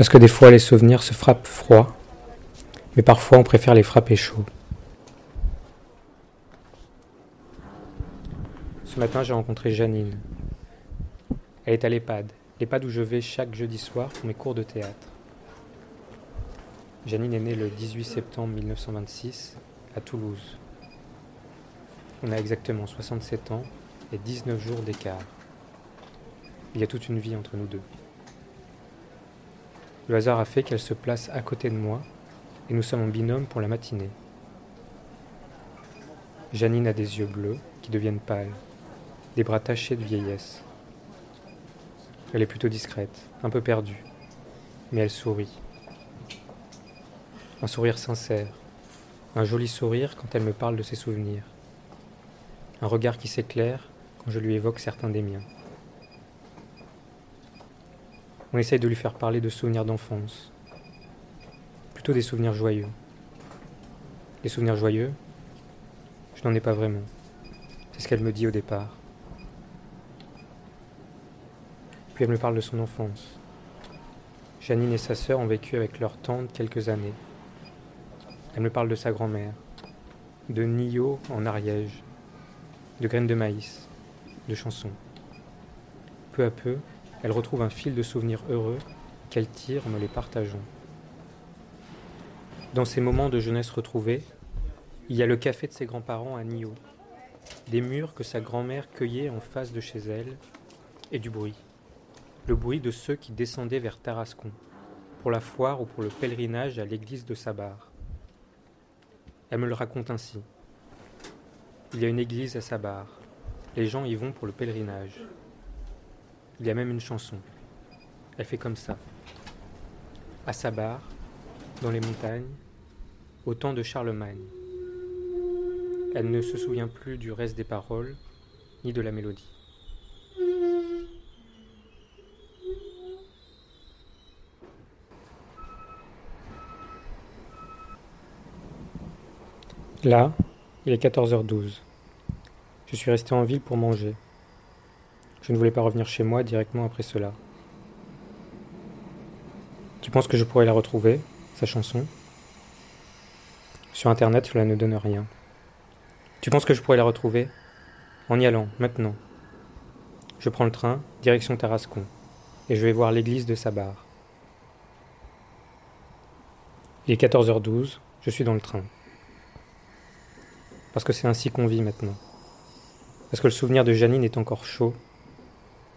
Parce que des fois les souvenirs se frappent froid, mais parfois on préfère les frapper chaud. Ce matin, j'ai rencontré Janine. Elle est à l'EHPAD, l'EHPAD où je vais chaque jeudi soir pour mes cours de théâtre. Janine est née le 18 septembre 1926 à Toulouse. On a exactement 67 ans et 19 jours d'écart. Il y a toute une vie entre nous deux. Le hasard a fait qu'elle se place à côté de moi et nous sommes en binôme pour la matinée. Janine a des yeux bleus qui deviennent pâles, des bras tachés de vieillesse. Elle est plutôt discrète, un peu perdue, mais elle sourit. Un sourire sincère, un joli sourire quand elle me parle de ses souvenirs, un regard qui s'éclaire quand je lui évoque certains des miens. On essaye de lui faire parler de souvenirs d'enfance, plutôt des souvenirs joyeux. Les souvenirs joyeux, je n'en ai pas vraiment. C'est ce qu'elle me dit au départ. Puis elle me parle de son enfance. Janine et sa sœur ont vécu avec leur tante quelques années. Elle me parle de sa grand-mère, de Nio en Ariège, de graines de maïs, de chansons. Peu à peu, elle retrouve un fil de souvenirs heureux qu'elle tire en les partageant. Dans ces moments de jeunesse retrouvés, il y a le café de ses grands-parents à Nio, des murs que sa grand-mère cueillait en face de chez elle, et du bruit. Le bruit de ceux qui descendaient vers Tarascon, pour la foire ou pour le pèlerinage à l'église de Sabar. Elle me le raconte ainsi. Il y a une église à Sabar. Les gens y vont pour le pèlerinage. Il y a même une chanson. Elle fait comme ça. À Sabar, dans les montagnes, au temps de Charlemagne. Elle ne se souvient plus du reste des paroles, ni de la mélodie. Là, il est 14h12. Je suis resté en ville pour manger. Je ne voulais pas revenir chez moi directement après cela. Tu penses que je pourrais la retrouver, sa chanson? Sur Internet, cela ne donne rien. Tu penses que je pourrais la retrouver? En y allant, maintenant. Je prends le train, direction Tarascon, et je vais voir l'église de Sabar. Il est 14h12, je suis dans le train. Parce que c'est ainsi qu'on vit maintenant. Parce que le souvenir de Janine est encore chaud.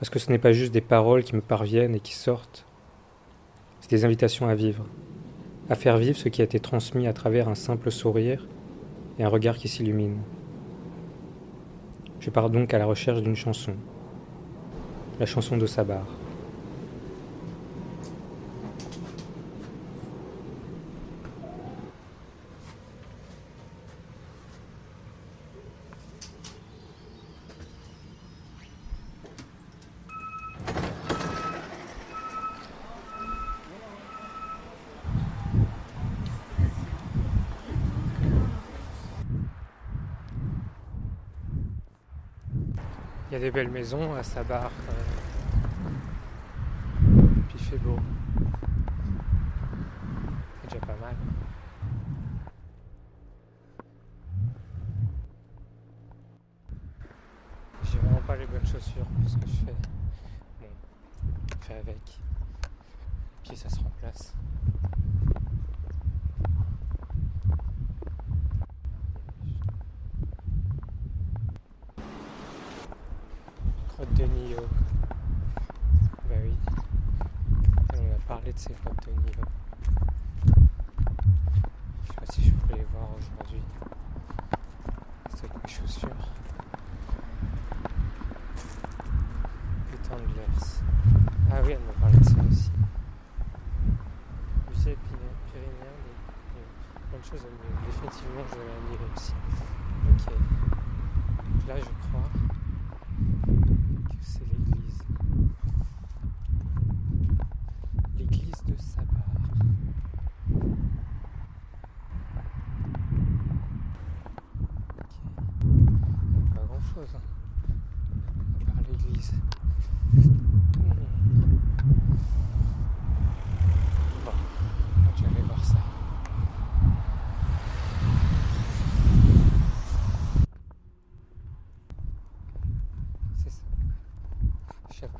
Parce que ce n'est pas juste des paroles qui me parviennent et qui sortent. C'est des invitations à vivre. À faire vivre ce qui a été transmis à travers un simple sourire et un regard qui s'illumine. Je pars donc à la recherche d'une chanson. La chanson de Sabar. Il y a des belles maisons à Sabar. Euh, puis il fait beau. C'est déjà pas mal. J'ai vraiment pas les bonnes chaussures pour ce que je fais. Bon, on fait avec. Puis ça se remplace. Grotte de Nio. Bah oui. On a parlé de ces grottes de Nio. Je sais pas si je pourrais les voir aujourd'hui. C'est avec mes chaussures. Les Tendlers. Ah oui, elle m'a parlé de ça aussi. Musée pyrénéen, plein de choses, mais définitivement je vais à aussi. Ok. Donc là, je crois que c'est l'église. L'église de Sabar. Ok. Pas grand chose, hein. À part l'église.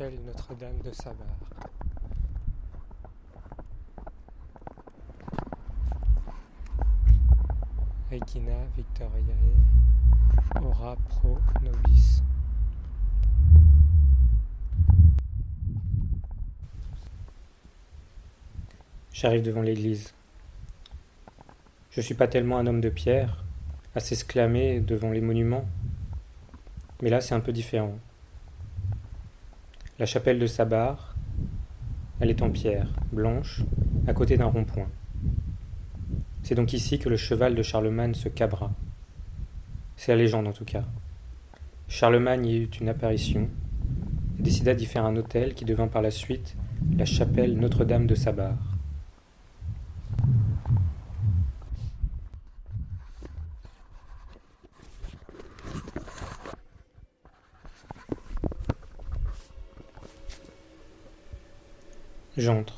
Notre-Dame de Sabar. Regina Victoriae Ora Pro Nobis. J'arrive devant l'église. Je ne suis pas tellement un homme de pierre, à s'exclamer devant les monuments, mais là c'est un peu différent. La chapelle de Sabar, elle est en pierre, blanche, à côté d'un rond-point. C'est donc ici que le cheval de Charlemagne se cabra. C'est la légende en tout cas. Charlemagne y eut une apparition et décida d'y faire un hôtel qui devint par la suite la chapelle Notre-Dame de Sabar. J'entre.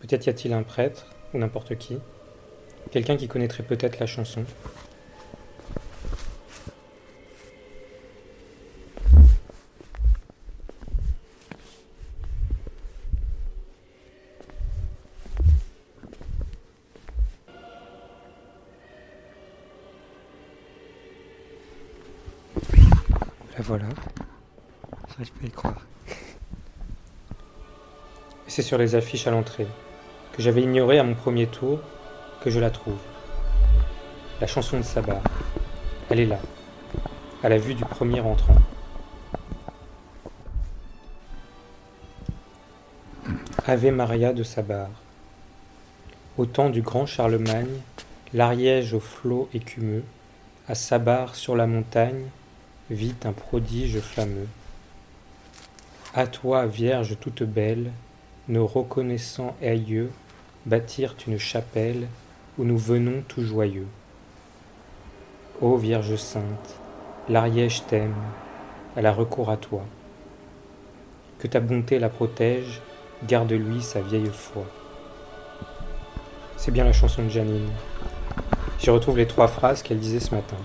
Peut-être y a-t-il un prêtre, ou n'importe qui, quelqu'un qui connaîtrait peut-être la chanson. La voilà. J'arrive pas y croire. C'est sur les affiches à l'entrée, que j'avais ignoré à mon premier tour, que je la trouve. La chanson de Sabar. Elle est là, à la vue du premier entrant. Ave Maria de Sabar. Au temps du grand Charlemagne, l'Ariège au flot écumeux, à Sabar sur la montagne, vit un prodige fameux. À toi, Vierge toute belle, nos reconnaissants aïeux bâtirent une chapelle où nous venons tout joyeux. Ô Vierge sainte, l'Ariège t'aime, elle a recours à toi. Que ta bonté la protège, garde-lui sa vieille foi. C'est bien la chanson de Janine. J'y retrouve les trois phrases qu'elle disait ce matin.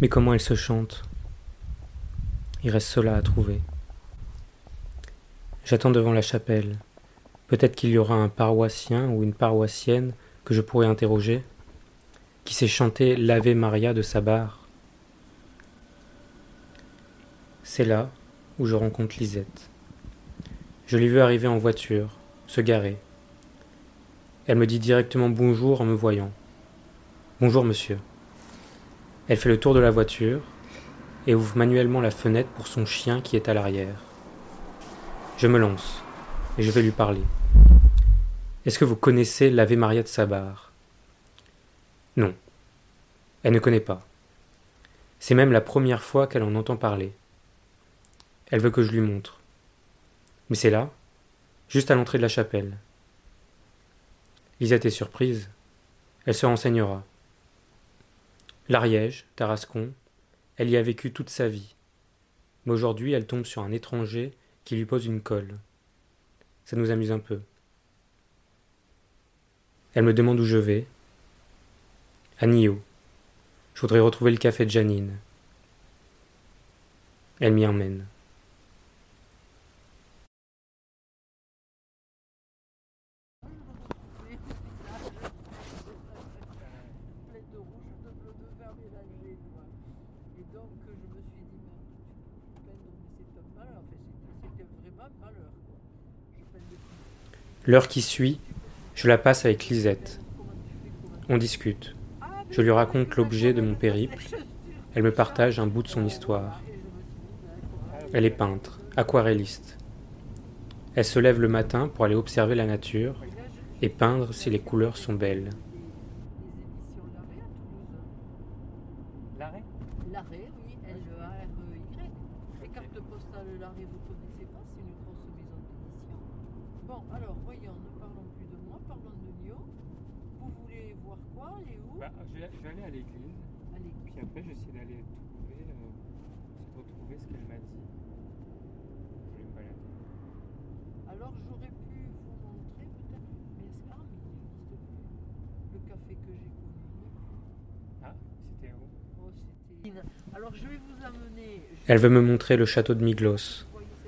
Mais comment elle se chante? Il reste cela à trouver. J'attends devant la chapelle. Peut-être qu'il y aura un paroissien ou une paroissienne que je pourrai interroger, qui sait chanter l'Ave Maria de sa barre. C'est là où je rencontre Lisette. Je l'ai vue arriver en voiture, se garer. Elle me dit directement bonjour en me voyant. Bonjour monsieur. Elle fait le tour de la voiture et ouvre manuellement la fenêtre pour son chien qui est à l'arrière. Je me lance et je vais lui parler. Est-ce que vous connaissez l'Ave Maria de Sabar? Non. Elle ne connaît pas. C'est même la première fois qu'elle en entend parler. Elle veut que je lui montre. Mais c'est là, juste à l'entrée de la chapelle. Lisette est surprise. Elle se renseignera. L'Ariège, Tarascon, elle y a vécu toute sa vie. Mais aujourd'hui, elle tombe sur un étranger qui lui pose une colle. Ça nous amuse un peu. Elle me demande où je vais. À Nio. Je voudrais retrouver le café de Janine. Elle m'y emmène. L'heure qui suit, je la passe avec Lisette. On discute. Je lui raconte l'objet de mon périple. Elle me partage un bout de son histoire. Elle est peintre, aquarelliste. Elle se lève le matin pour aller observer la nature et peindre si les couleurs sont belles. L'arrêt, vous connaissez pas, c'est une grosse maison d'édition. Bon, alors, voyons, ne parlons plus de moi, parlons de Lyon. Vous voulez voir quoi, aller où Bah, je, vais, aller à l'église, puis après j'essaie d'aller trouver, euh, retrouver ce qu'elle m'a dit. Je vais me balader. alors j'aurais pu vous montrer peut-être, mais est-ce que- ah, mais il n'existe plus. Le café que j'ai Alors je vais vous amener. Elle veut me montrer le château de Miglos,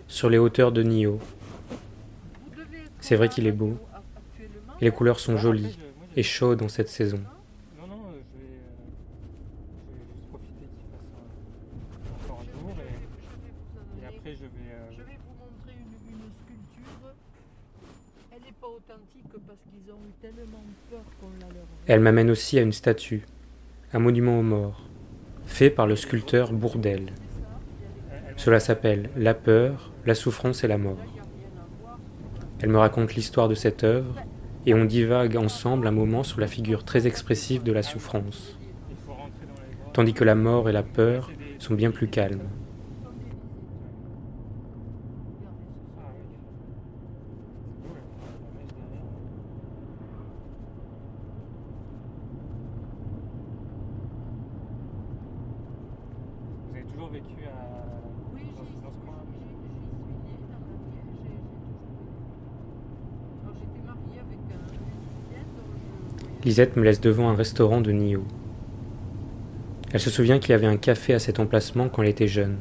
sur les hauteurs de Nio. C'est vrai qu'il est beau. Et les couleurs sont jolies et chaudes en cette saison. Euh, je vais, euh. Elle m'amène aussi à une statue, un monument aux morts, fait par le sculpteur Bourdel. Cela s'appelle La peur, la souffrance et la mort. Elle me raconte l'histoire de cette œuvre et on divague ensemble un moment sur la figure très expressive de la souffrance, tandis que la mort et la peur sont bien plus calmes. Ah oui. C'est beau, là. La neige derrière. Vous avez toujours vécu à... Oui, dans, j'y dans ce coin j'y- j'y suis née dans ma vie. J'ai j'ai toujours. Alors j'étais mariée avec un Mexicain dont je. Lisette me laisse devant un restaurant de Nio. Elle se souvient qu'il y avait un café à cet emplacement quand elle était jeune.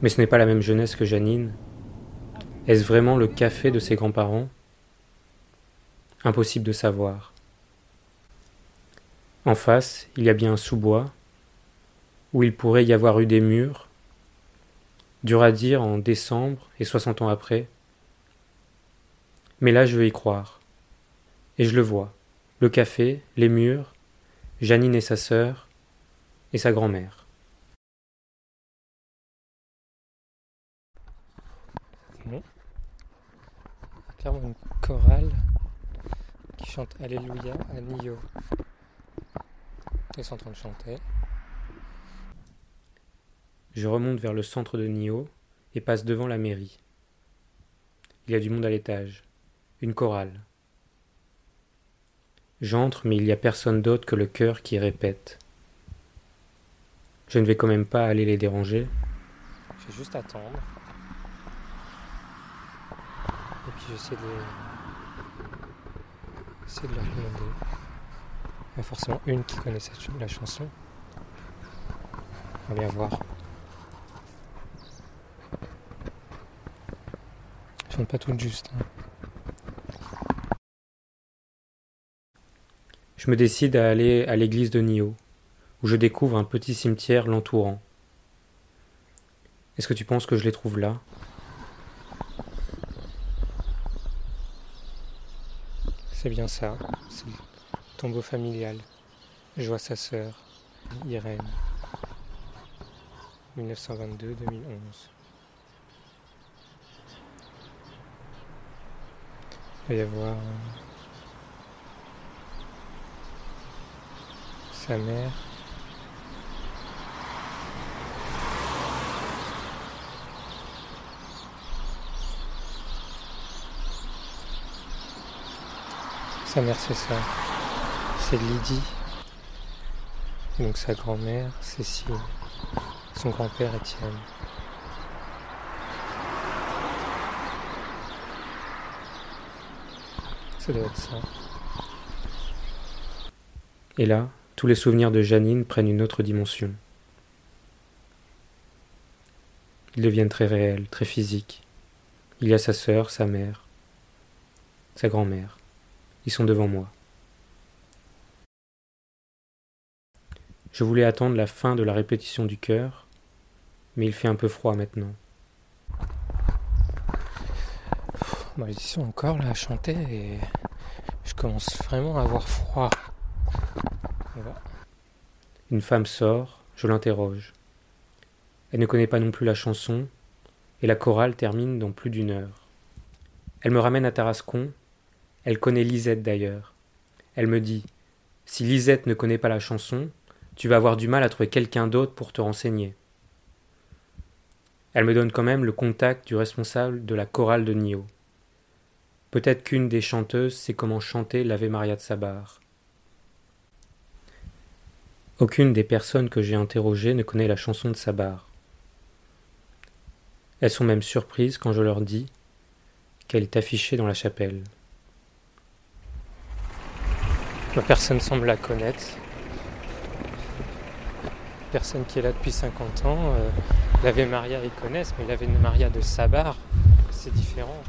Mais ce n'est pas la même jeunesse que Janine. Est-ce vraiment le café de ses grands-parents? Impossible de savoir. En face, il y a bien un sous-bois, où il pourrait y avoir eu des murs, dur à dire en décembre et 60 ans après. Mais là, je veux y croire. Et je le vois. Le café, les murs, Janine et sa sœur, et sa grand-mère. clairement une chorale qui chante Alléluia à Nio. Ils sont en train de chanter. Je remonte vers le centre de Nio et passe devant la mairie. Il y a du monde à l'étage. Une chorale. J'entre, mais il n'y a personne d'autre que le chœur qui répète. Je ne vais quand même pas aller les déranger. Je vais juste attendre. Et puis j'essaie de, essayer de leur demander. Il y a forcément une qui connaît la chanson. On va bien voir. Je chante pas toute juste. hein. Je me décide à aller à l'église de Nio, où je découvre un petit cimetière l'entourant. Est-ce que tu penses que je les trouve là? C'est bien ça, c'est le tombeau familial. Je vois sa sœur, Irène. 1922-2011. Il va y avoir sa mère. Sa mère, c'est ça. C'est Lydie. Donc sa grand-mère, Cécile. Son grand-père, Étienne. Ça doit être ça. Et là, tous les souvenirs de Janine prennent une autre dimension. Ils deviennent très réels, très physiques. Il y a sa sœur, sa mère, sa grand-mère. Ils sont devant moi. Je voulais attendre la fin de la répétition du chœur, mais il fait un peu froid maintenant. Ils sont encore là à chanter et je commence vraiment à avoir froid. Une femme sort, je l'interroge. Elle ne connaît pas non plus la chanson, et la chorale termine dans plus d'une heure. Elle me ramène à Tarascon, elle connaît Lisette d'ailleurs. Elle me dit Si Lisette ne connaît pas la chanson, tu vas avoir du mal à trouver quelqu'un d'autre pour te renseigner. Elle me donne quand même le contact du responsable de la chorale de Nio. Peut-être qu'une des chanteuses sait comment chanter l'Ave Maria de Sabar. Aucune des personnes que j'ai interrogées ne connaît la chanson de Sabar. Elles sont même surprises quand je leur dis qu'elle est affichée dans la chapelle. Personne semble la connaître. personne qui est là depuis 50 ans. Euh, l'Ave Maria, ils connaissent, mais l'Ave Maria de Sabar, c'est différent.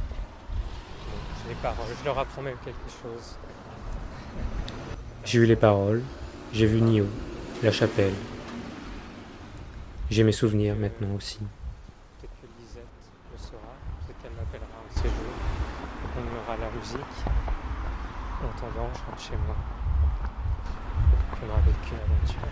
Les paroles, je leur apprends même quelque chose. J'ai eu les paroles, j'ai vu Nio, la chapelle. J'ai mes souvenirs maintenant aussi. Peut-être que Lisette le saura, peut-être qu'elle m'appellera un de ces jours. On la musique. En attendant, je rentre chez moi. On aura vécu une aventure.